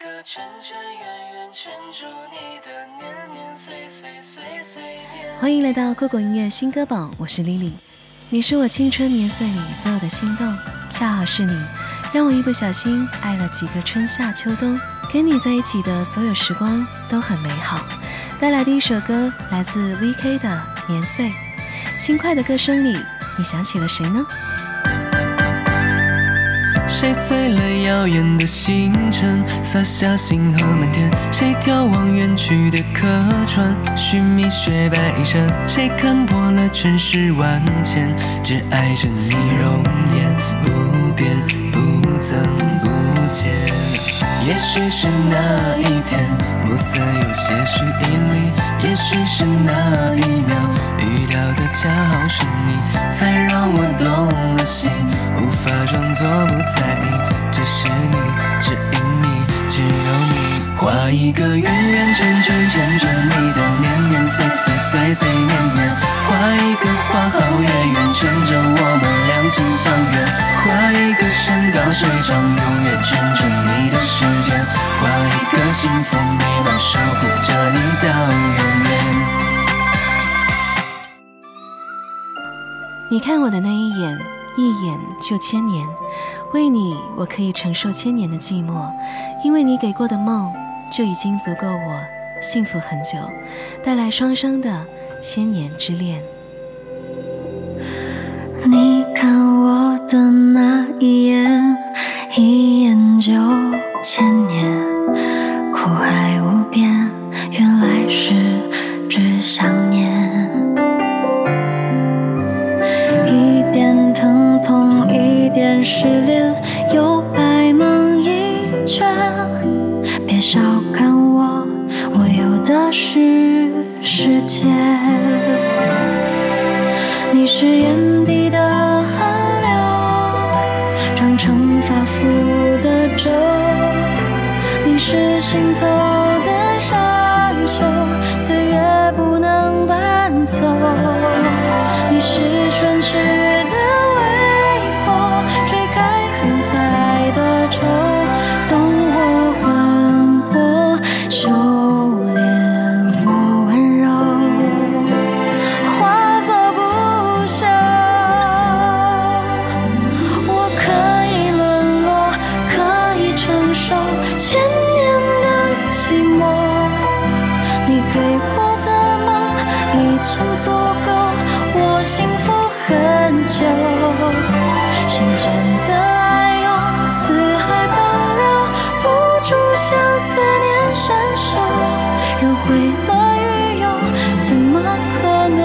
个圈圈圆圆圈住你的年年岁岁岁岁年。欢迎来到酷狗音乐新歌榜，我是 Lily。你是我青春年岁里所有的心动，恰好是你，让我一不小心爱了几个春夏秋冬。跟你在一起的所有时光都很美好。带来的一首歌来自 VK 的《年岁》，轻快的歌声里，你想起了谁呢？谁醉了遥远的星辰，洒下星河满天？谁眺望远去的客船，寻觅雪白衣衫？谁看破了尘世万千，只爱着你容颜不变，不增不减。也许是那一天，暮色有些许依离；也许是那一秒，遇到的恰好是你，才让我动了心。无法装作不在画一个圆圆圈圈圈着你的年年岁岁岁岁年年，画一个花好月圆圈着我们两情相悦，画一个山高水长永远圈着你的时间，画一个幸福美满守护着你到永远。你看我的那一眼。一眼就千年，为你我可以承受千年的寂寞，因为你给过的梦就已经足够我幸福很久，带来双生的千年之恋。你看我的那一眼，一眼就千年，苦海无边，原来是只想念。一点疼痛，一点失恋有你是眼底的河流，长成发肤的皱；你是心头的山丘，岁月不能搬走。经足够我幸福很久。心真的爱用四海保留，不住像思念深守。人回了云游，怎么可能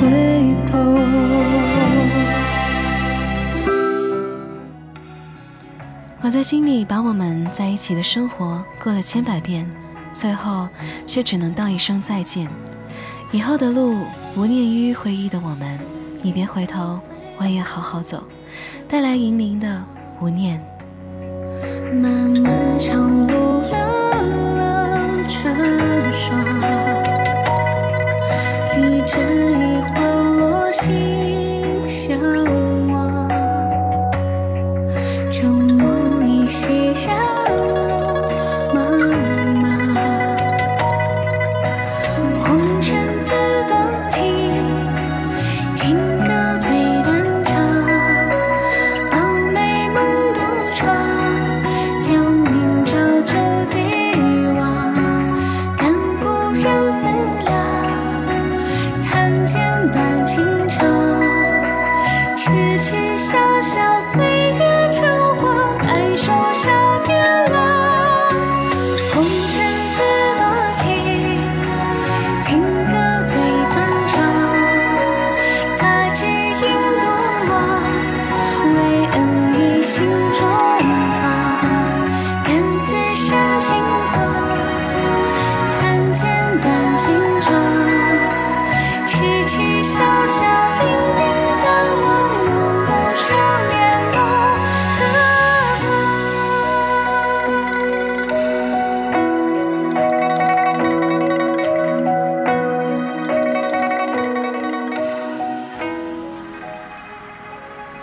回头？我在心里把我们在一起的生活过了千百遍。最后，却只能道一声再见，以后的路，无念于回忆的我们，你别回头，我也好好走。带来银铃的无念。漫漫长路，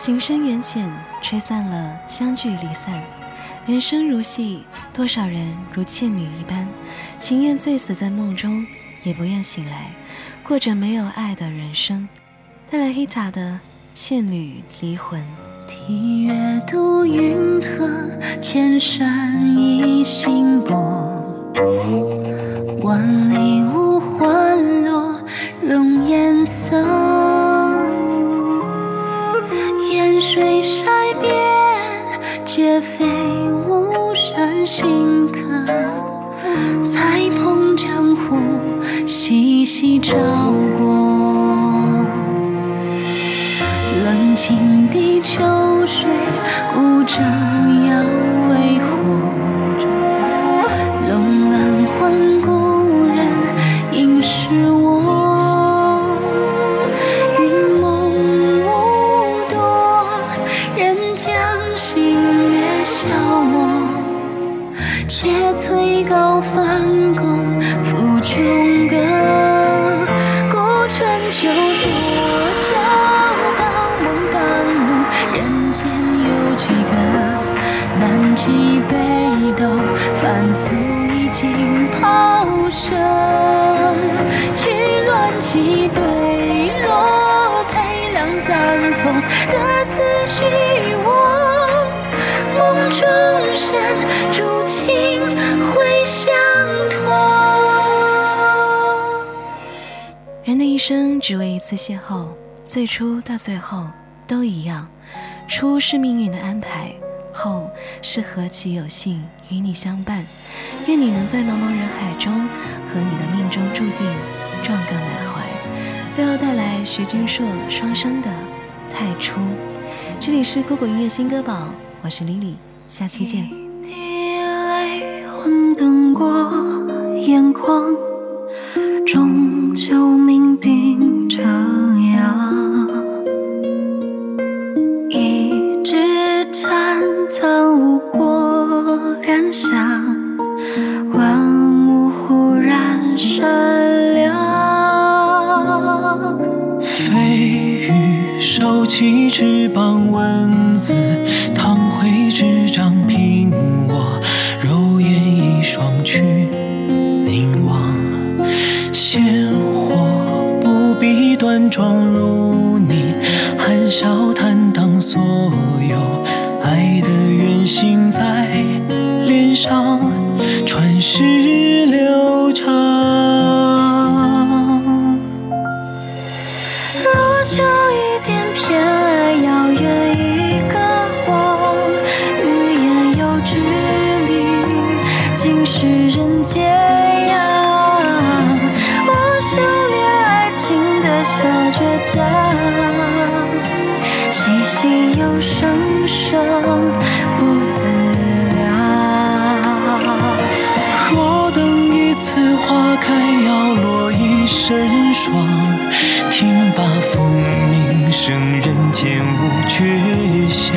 情深缘浅，吹散了相聚离散。人生如戏，多少人如倩女一般，情愿醉死在梦中，也不愿醒来，过着没有爱的人生。带来黑塔的《倩女离魂》。听月渡云河，千山一心薄。万里无花落，容颜色。水筛边，皆非巫山新客。才碰江湖，细细照过。冷清的秋水，孤舟凡俗已经抛舍。去乱起对落，配两簪风，得此虚我。梦中人，竹情会相托。人的一生只为一次邂逅，最初到最后都一样。初是命运的安排，后是何其有幸与你相伴。愿你能在茫茫人海中和你的命中注定撞个满怀。最后带来徐君硕双生的《太初》。这里是酷狗音乐新歌榜，我是 Lily，下期见。一滴泪混沌过眼眶，起翅膀，文字烫绘纸张，凭我肉眼一双去凝望。鲜活不必端庄如你，含笑坦荡，所有爱的原型在脸上，传世倔强，细细又声声不自量。若等一次花开，要落一身霜。听罢风鸣声，人间无绝响。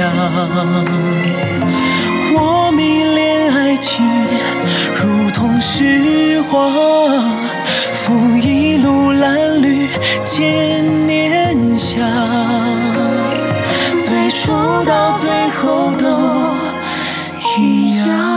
同时华赴一路褴褛千年香最初到最后都一样。